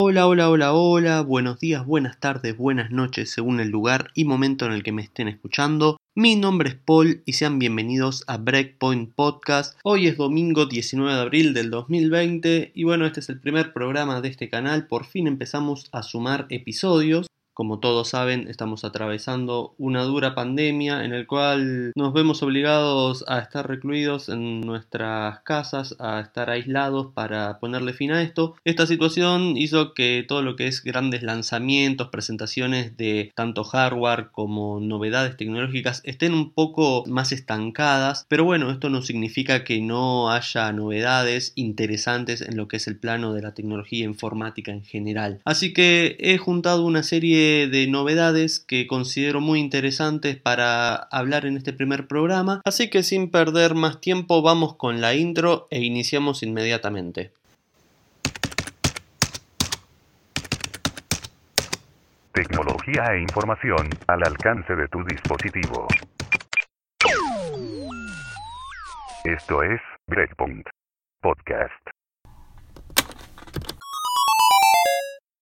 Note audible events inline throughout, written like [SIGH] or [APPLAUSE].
Hola, hola, hola, hola, buenos días, buenas tardes, buenas noches, según el lugar y momento en el que me estén escuchando. Mi nombre es Paul y sean bienvenidos a Breakpoint Podcast. Hoy es domingo 19 de abril del 2020 y bueno, este es el primer programa de este canal. Por fin empezamos a sumar episodios. Como todos saben, estamos atravesando una dura pandemia en el cual nos vemos obligados a estar recluidos en nuestras casas, a estar aislados para ponerle fin a esto. Esta situación hizo que todo lo que es grandes lanzamientos, presentaciones de tanto hardware como novedades tecnológicas estén un poco más estancadas, pero bueno, esto no significa que no haya novedades interesantes en lo que es el plano de la tecnología informática en general. Así que he juntado una serie de novedades que considero muy interesantes para hablar en este primer programa, así que sin perder más tiempo vamos con la intro e iniciamos inmediatamente. Tecnología e información al alcance de tu dispositivo. Esto es Breakpoint Podcast.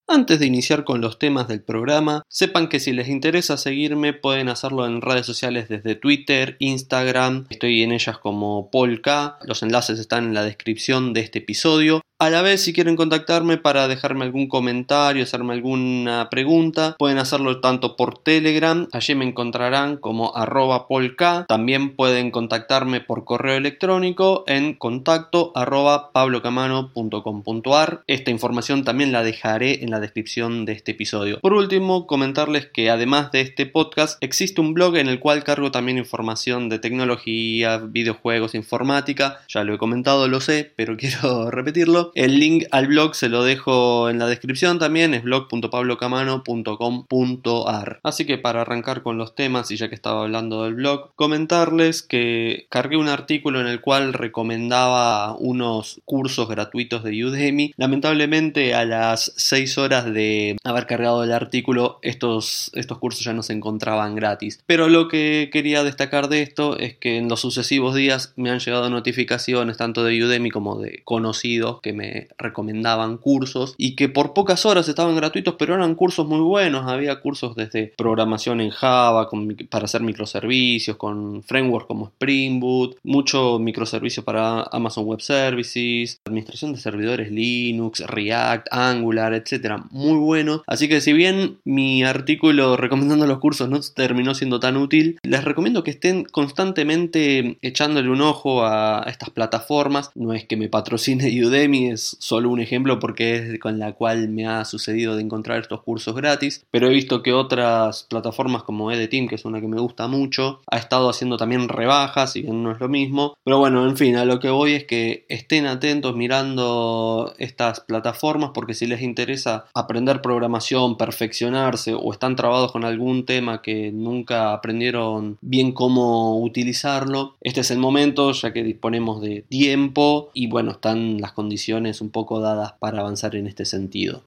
Antes de iniciar con los temas del programa, sepan que si les interesa seguirme pueden hacerlo en redes sociales desde Twitter, Instagram, estoy en ellas como Polka, los enlaces están en la descripción de este episodio. A la vez, si quieren contactarme para dejarme algún comentario, hacerme alguna pregunta, pueden hacerlo tanto por Telegram, allí me encontrarán como arroba polka. También pueden contactarme por correo electrónico en contacto arroba pablocamano.com.ar. Esta información también la dejaré en la descripción de este episodio. Por último, comentarles que además de este podcast, existe un blog en el cual cargo también información de tecnología, videojuegos, informática. Ya lo he comentado, lo sé, pero [LAUGHS] quiero repetirlo. El link al blog se lo dejo en la descripción también, es blog.pablocamano.com.ar. Así que para arrancar con los temas, y ya que estaba hablando del blog, comentarles que cargué un artículo en el cual recomendaba unos cursos gratuitos de Udemy. Lamentablemente a las 6 horas de haber cargado el artículo, estos, estos cursos ya no se encontraban gratis. Pero lo que quería destacar de esto es que en los sucesivos días me han llegado notificaciones tanto de Udemy como de conocidos que me recomendaban cursos y que por pocas horas estaban gratuitos, pero eran cursos muy buenos. Había cursos desde programación en Java para hacer microservicios, con frameworks como Spring Boot, mucho microservicio para Amazon Web Services, administración de servidores Linux, React, Angular, etcétera, muy bueno. Así que si bien mi artículo recomendando los cursos no terminó siendo tan útil, les recomiendo que estén constantemente echándole un ojo a estas plataformas. No es que me patrocine [LAUGHS] Udemy, es solo un ejemplo porque es con la cual me ha sucedido de encontrar estos cursos gratis, pero he visto que otras plataformas como Edeteam, que es una que me gusta mucho, ha estado haciendo también rebajas, y bien no es lo mismo, pero bueno, en fin, a lo que voy es que estén atentos mirando estas plataformas porque si les interesa aprender programación, perfeccionarse o están trabados con algún tema que nunca aprendieron bien cómo utilizarlo, este es el momento ya que disponemos de tiempo y bueno, están las condiciones un poco dadas para avanzar en este sentido.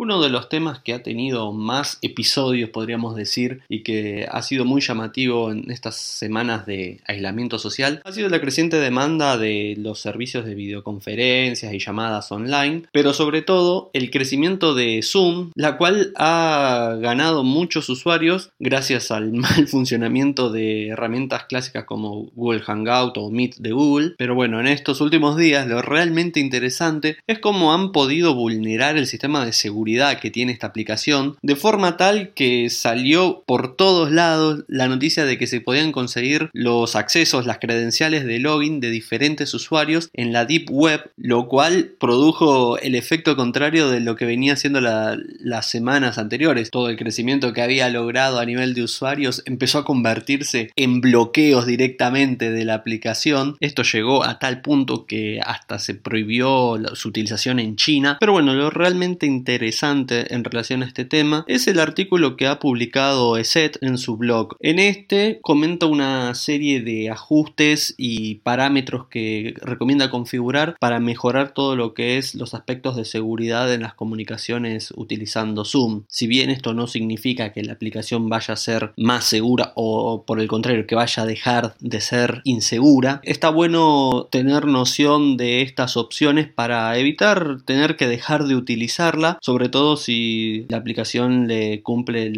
Uno de los temas que ha tenido más episodios, podríamos decir, y que ha sido muy llamativo en estas semanas de aislamiento social, ha sido la creciente demanda de los servicios de videoconferencias y llamadas online, pero sobre todo el crecimiento de Zoom, la cual ha ganado muchos usuarios gracias al [LAUGHS] mal funcionamiento de herramientas clásicas como Google Hangout o Meet de Google. Pero bueno, en estos últimos días lo realmente interesante es cómo han podido vulnerar el sistema de seguridad que tiene esta aplicación, de forma tal que salió por todos lados la noticia de que se podían conseguir los accesos, las credenciales de login de diferentes usuarios en la Deep Web, lo cual produjo el efecto contrario de lo que venía siendo las semanas anteriores. Todo el crecimiento que había logrado a nivel de usuarios empezó a convertirse en bloqueos directamente de la aplicación. Esto llegó a tal punto que hasta se prohibió su utilización en China. Pero bueno, lo realmente interesante en relación a este tema es el artículo que ha publicado ESET en su blog. En este comenta una serie de ajustes y parámetros que recomienda configurar para mejorar todo lo que es los aspectos de seguridad en las comunicaciones utilizando Zoom. Si bien esto no significa que la aplicación vaya a ser más segura o por el contrario que vaya a dejar de ser insegura, está bueno tener noción de estas opciones para evitar tener que dejar de utilizarla, sobre todo si la aplicación le cumple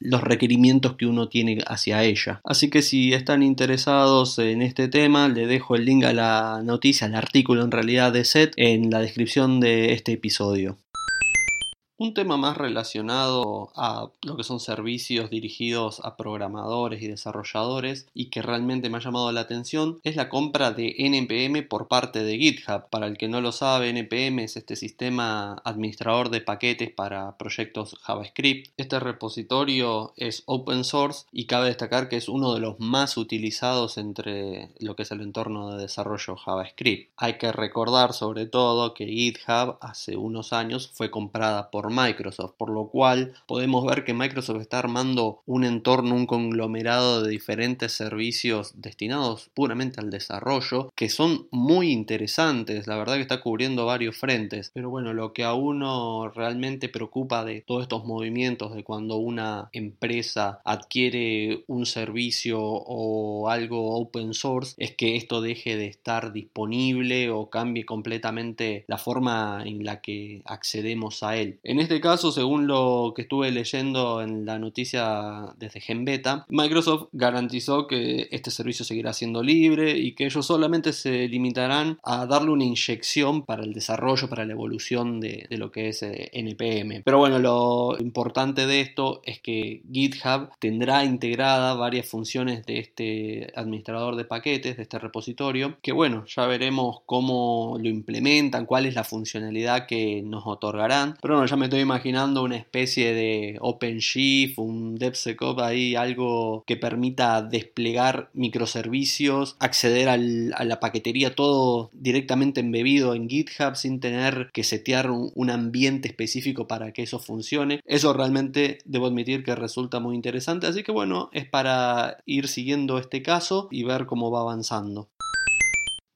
los requerimientos que uno tiene hacia ella. Así que si están interesados en este tema, le dejo el link a la noticia, al artículo en realidad de SET en la descripción de este episodio. Un tema más relacionado a lo que son servicios dirigidos a programadores y desarrolladores y que realmente me ha llamado la atención es la compra de NPM por parte de GitHub. Para el que no lo sabe, NPM es este sistema administrador de paquetes para proyectos JavaScript. Este repositorio es open source y cabe destacar que es uno de los más utilizados entre lo que es el entorno de desarrollo JavaScript. Hay que recordar sobre todo que GitHub hace unos años fue comprada por Microsoft, por lo cual podemos ver que Microsoft está armando un entorno, un conglomerado de diferentes servicios destinados puramente al desarrollo, que son muy interesantes, la verdad que está cubriendo varios frentes, pero bueno, lo que a uno realmente preocupa de todos estos movimientos, de cuando una empresa adquiere un servicio o algo open source, es que esto deje de estar disponible o cambie completamente la forma en la que accedemos a él. En este caso, según lo que estuve leyendo en la noticia desde GenBeta, Microsoft garantizó que este servicio seguirá siendo libre y que ellos solamente se limitarán a darle una inyección para el desarrollo, para la evolución de, lo que es eh, NPM. Pero bueno, lo importante de esto es que GitHub tendrá integrada varias funciones de este administrador de paquetes, de este repositorio, que bueno, ya veremos cómo lo implementan, cuál es la funcionalidad que nos otorgarán. Pero bueno, ya me estoy imaginando una especie de OpenShift, un DevSecOps ahí, algo que permita desplegar microservicios, acceder a la paquetería, todo directamente embebido en GitHub sin tener que setear un ambiente específico para que eso funcione. Eso realmente debo admitir que resulta muy interesante, así que bueno, es para ir siguiendo este caso y ver cómo va avanzando.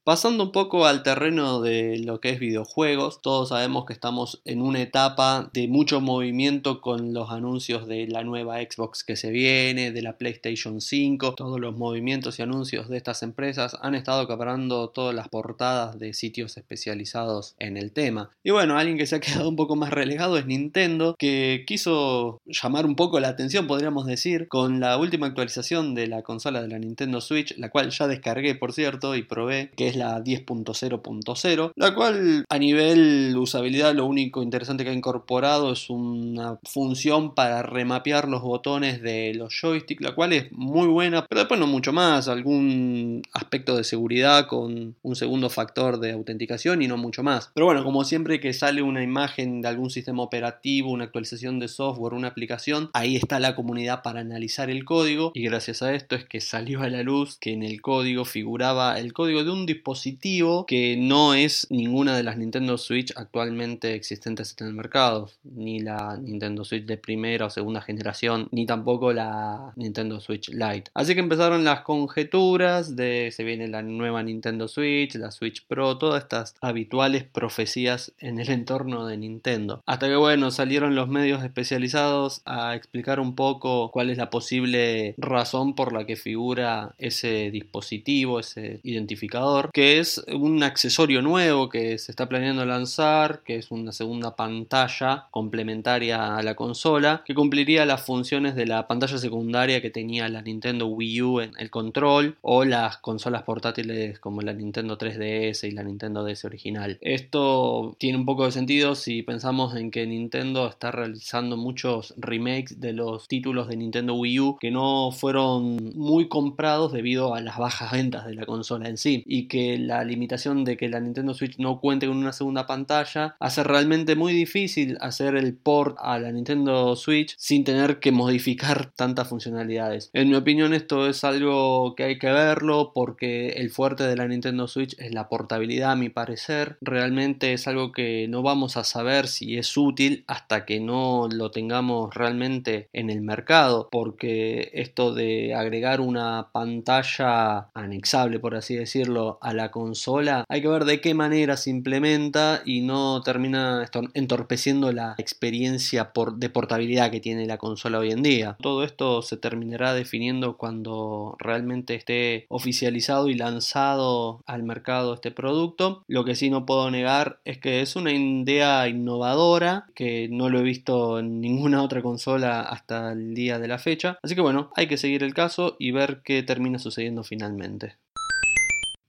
Pasando un poco al terreno de lo que es videojuegos, todos sabemos que estamos en una etapa de mucho movimiento con los anuncios de la nueva Xbox que se viene, de la PlayStation 5, todos los movimientos y anuncios de estas empresas han estado acaparando todas las portadas de sitios especializados en el tema. Y bueno, alguien que se ha quedado un poco más relegado es Nintendo, que quiso llamar un poco la atención, podríamos decir, con la última actualización de la consola de la Nintendo Switch, la cual ya descargué por cierto y probé, que es la 10.0.0, la cual a nivel usabilidad lo único interesante que ha incorporado es una función para remapear los botones de los joysticks, la cual es muy buena, pero después no mucho más, algún aspecto de seguridad con un segundo factor de autenticación y no mucho más. Pero bueno, como siempre que sale una imagen de algún sistema operativo, una actualización de software, una aplicación, ahí está la comunidad para analizar el código y gracias a esto es que salió a la luz que en el código figuraba el código de un dispositivo dispositivo que no es ninguna de las Nintendo Switch actualmente existentes en el mercado, ni la Nintendo Switch de primera o segunda generación, ni tampoco la Nintendo Switch Lite. Así que empezaron las conjeturas de se viene la nueva Nintendo Switch, la Switch Pro, todas estas habituales profecías en el entorno de Nintendo. Hasta que bueno, salieron los medios especializados a explicar un poco cuál es la posible razón por la que figura ese dispositivo, ese identificador, que es un accesorio nuevo que se está planeando lanzar, que es una segunda pantalla complementaria a la consola, que cumpliría las funciones de la pantalla secundaria que tenía la Nintendo Wii U en el control o las consolas portátiles como la Nintendo 3DS y la Nintendo DS original. Esto tiene un poco de sentido si pensamos en que Nintendo está realizando muchos remakes de los títulos de Nintendo Wii U que no fueron muy comprados debido a las bajas ventas de la consola en sí y que la limitación de que la Nintendo Switch no cuente con una segunda pantalla hace realmente muy difícil hacer el port a la Nintendo Switch sin tener que modificar [LAUGHS] tantas funcionalidades. En mi opinión esto es algo que hay que verlo porque el fuerte de la Nintendo Switch es la portabilidad a mi parecer. Realmente es algo que no vamos a saber si es útil hasta que no lo tengamos realmente en el mercado porque esto de agregar una pantalla anexable por así decirlo a la consola hay que ver de qué manera se implementa y no termina entorpeciendo la experiencia de portabilidad que tiene la consola hoy en día. Todo esto se terminará definiendo cuando realmente esté oficializado y lanzado al mercado este producto. Lo que sí no puedo negar es que es una idea innovadora que no lo he visto en ninguna [LAUGHS] otra consola hasta el día de la fecha. Así que bueno, hay que seguir el caso y ver qué termina sucediendo finalmente.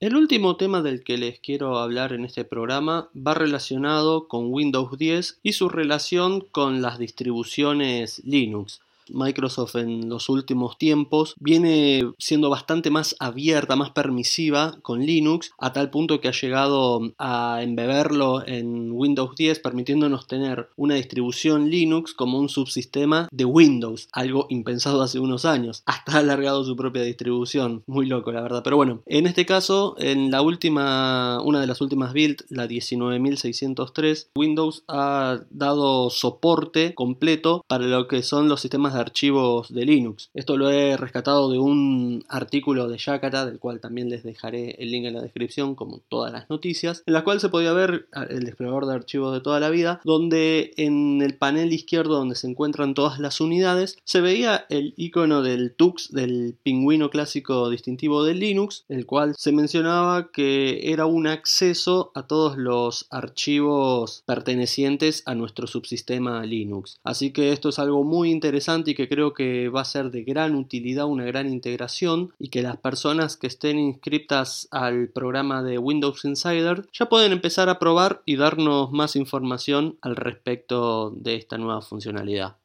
El último tema del que les quiero hablar en este programa va relacionado con Windows 10 y su relación con las distribuciones Linux. Microsoft en los últimos tiempos viene siendo bastante más abierta, más permisiva con Linux, a tal punto que ha llegado a embeberlo en Windows 10, permitiéndonos tener una distribución Linux como un subsistema de Windows, algo impensado hace unos años. Hasta ha alargado su propia distribución, muy loco la verdad. Pero bueno, en este caso, en la última, una de las últimas builds, la 19603, Windows ha dado soporte completo para lo que son los sistemas de archivos de Linux. Esto lo he rescatado de un artículo de Yakata, del cual también les dejaré el link en la descripción, como todas las noticias, en la cual se podía ver el explorador de archivos de toda la vida, donde en el panel izquierdo donde se encuentran todas las unidades, se veía el icono del Tux, del pingüino clásico distintivo de Linux, el cual se mencionaba que era un acceso a todos los archivos pertenecientes a nuestro subsistema Linux. Así que esto es algo muy interesante y que creo que va a ser de gran utilidad, una gran integración y que las personas que estén inscritas al programa de Windows Insider ya pueden empezar a probar y darnos más información al respecto de esta nueva funcionalidad.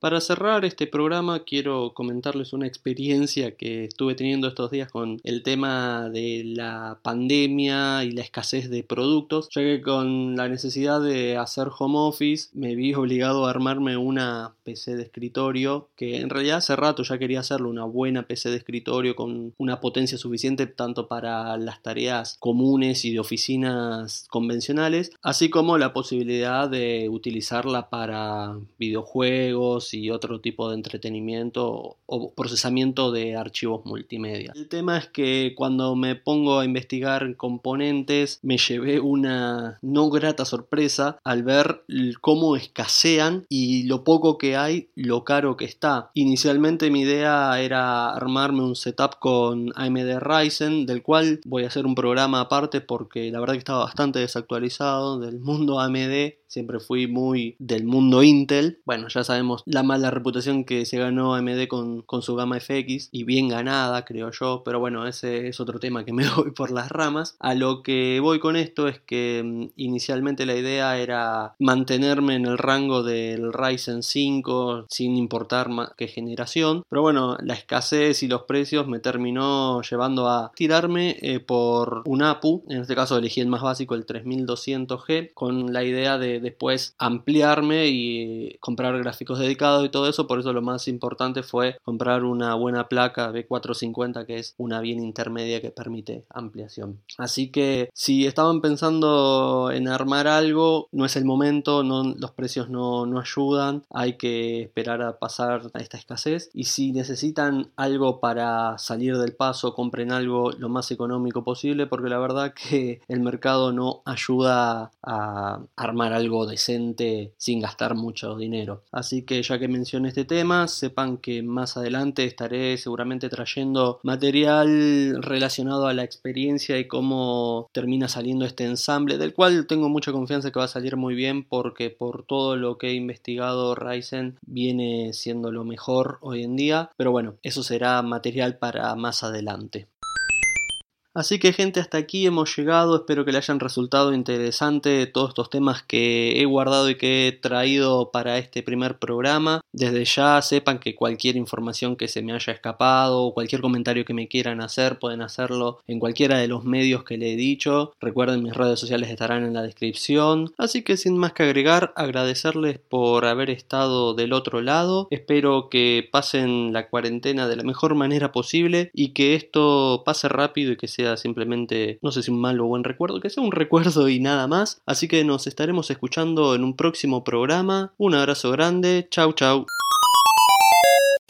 Para cerrar este programa quiero comentarles una experiencia que estuve teniendo estos días con el tema de la pandemia y la escasez de productos, ya que con la necesidad de hacer home office me vi obligado a armarme una PC de escritorio que en realidad hace rato ya quería hacerlo, una buena PC de escritorio con una potencia suficiente tanto para las tareas comunes y de oficinas convencionales, así como la posibilidad de utilizarla para videojuegos, y otro tipo de entretenimiento o procesamiento de archivos multimedia. El tema es que cuando me pongo a investigar componentes me llevé una no grata sorpresa al ver cómo escasean y lo poco que hay, lo caro que está. Inicialmente mi idea era armarme un setup con AMD Ryzen, del cual voy a hacer un programa aparte porque la verdad que estaba bastante desactualizado del mundo AMD siempre fui muy del mundo Intel. Bueno, ya sabemos la mala reputación que se ganó AMD con, con, su gama FX y bien ganada, creo yo, pero bueno, ese es otro tema que me [LAUGHS] voy por las ramas. A lo que voy con esto es que mm, inicialmente la idea era mantenerme en el rango del Ryzen 5 sin importar qué generación, pero bueno, la escasez y los precios me terminó llevando a tirarme eh, por un APU, en este caso elegí el más básico, el 3200G, con la idea de después ampliarme y comprar gráficos dedicados y todo eso. Por eso lo más importante fue comprar una buena placa B450 que es una bien intermedia que permite ampliación. Así que si estaban pensando en armar algo, no es el momento, los precios no, no ayudan, hay que esperar a pasar a esta escasez. Y si necesitan algo para salir del paso, compren algo lo más económico posible porque la verdad que el mercado no ayuda a armar decente sin gastar mucho dinero. Así que ya que mencioné este tema, sepan que más adelante estaré seguramente trayendo material relacionado a la experiencia y cómo termina saliendo este ensamble, del cual tengo mucha confianza que va a salir muy bien porque por todo lo que he investigado Ryzen viene siendo lo mejor hoy en día, pero bueno, eso será material para más adelante. Así que gente, hasta aquí hemos llegado, espero que le hayan resultado interesante todos estos temas que he guardado y que he traído para este primer programa. Desde ya sepan que cualquier información que se me haya escapado o cualquier comentario que me quieran hacer pueden hacerlo en cualquiera de los medios que le he dicho. Recuerden mis redes sociales estarán en la descripción. Así que sin más que agregar, agradecerles por haber estado del otro lado. Espero que pasen la cuarentena de la mejor manera posible y que esto pase rápido y que sea simplemente, no sé si un mal o buen recuerdo, que sea un recuerdo y nada más. Así que nos estaremos escuchando en un próximo programa. Un abrazo grande, chau chau.